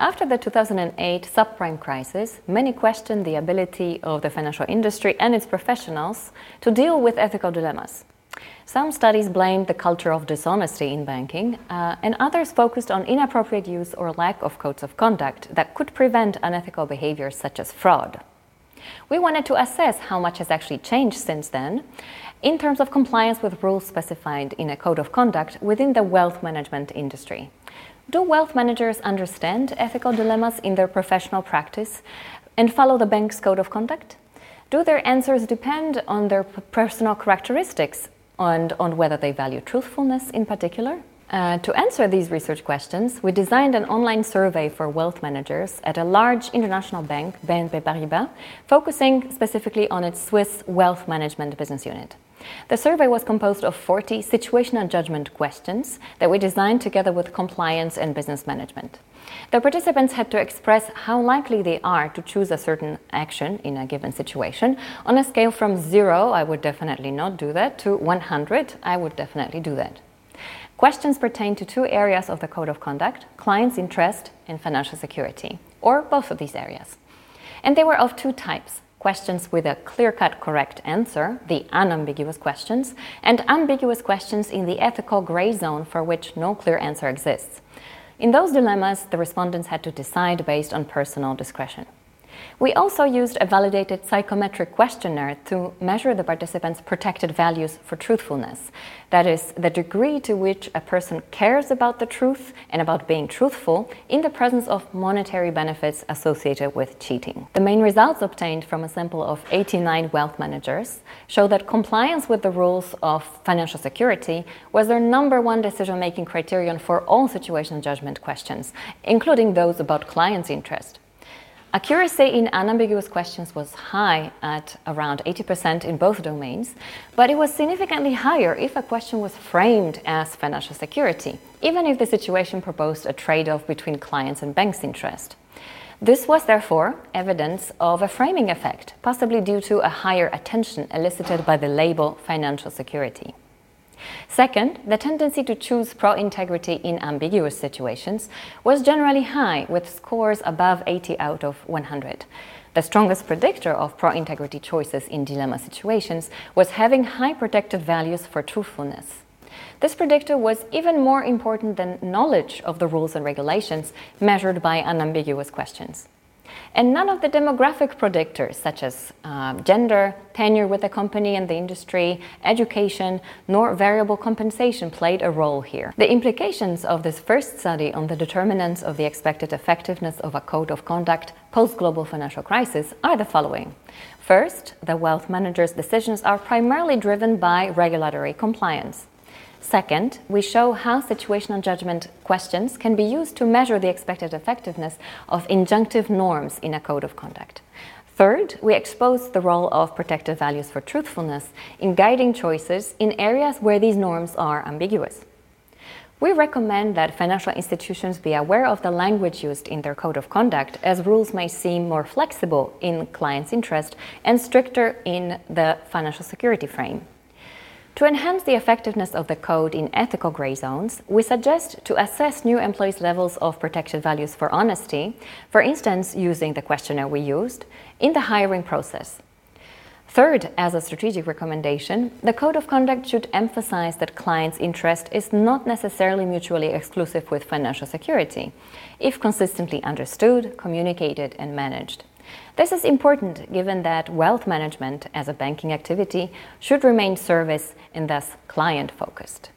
After the 2008 subprime crisis, many questioned the ability of the financial industry and its professionals to deal with ethical dilemmas. Some studies blamed the culture of dishonesty in banking, uh, and others focused on inappropriate use or lack of codes of conduct that could prevent unethical behaviors such as fraud. We wanted to assess how much has actually changed since then in terms of compliance with rules specified in a code of conduct within the wealth management industry. Do wealth managers understand ethical dilemmas in their professional practice and follow the bank's code of conduct? Do their answers depend on their personal characteristics and on whether they value truthfulness in particular? Uh, to answer these research questions, we designed an online survey for wealth managers at a large international bank, BNP Paribas, focusing specifically on its Swiss wealth management business unit. The survey was composed of 40 situational judgment questions that we designed together with compliance and business management. The participants had to express how likely they are to choose a certain action in a given situation on a scale from 0, I would definitely not do that, to 100, I would definitely do that. Questions pertain to two areas of the Code of Conduct client's interest and financial security, or both of these areas. And they were of two types questions with a clear cut correct answer, the unambiguous questions, and ambiguous questions in the ethical gray zone for which no clear answer exists. In those dilemmas, the respondents had to decide based on personal discretion. We also used a validated psychometric questionnaire to measure the participants' protected values for truthfulness. That is, the degree to which a person cares about the truth and about being truthful in the presence of monetary benefits associated with cheating. The main results obtained from a sample of 89 wealth managers show that compliance with the rules of financial security was their number one decision making criterion for all situation judgment questions, including those about clients' interest. Accuracy in unambiguous questions was high at around 80% in both domains, but it was significantly higher if a question was framed as financial security, even if the situation proposed a trade off between clients and banks' interest. This was therefore evidence of a framing effect, possibly due to a higher attention elicited by the label financial security. Second, the tendency to choose pro integrity in ambiguous situations was generally high, with scores above 80 out of 100. The strongest predictor of pro integrity choices in dilemma situations was having high protected values for truthfulness. This predictor was even more important than knowledge of the rules and regulations measured by unambiguous questions. And none of the demographic predictors, such as um, gender, tenure with the company and the industry, education, nor variable compensation, played a role here. The implications of this first study on the determinants of the expected effectiveness of a code of conduct post global financial crisis are the following. First, the wealth manager's decisions are primarily driven by regulatory compliance. Second, we show how situational judgment questions can be used to measure the expected effectiveness of injunctive norms in a code of conduct. Third, we expose the role of protective values for truthfulness in guiding choices in areas where these norms are ambiguous. We recommend that financial institutions be aware of the language used in their code of conduct, as rules may seem more flexible in clients' interest and stricter in the financial security frame. To enhance the effectiveness of the code in ethical gray zones, we suggest to assess new employees' levels of protected values for honesty, for instance, using the questionnaire we used, in the hiring process. Third, as a strategic recommendation, the Code of Conduct should emphasize that clients' interest is not necessarily mutually exclusive with financial security, if consistently understood, communicated, and managed. This is important given that wealth management as a banking activity should remain service and thus client focused.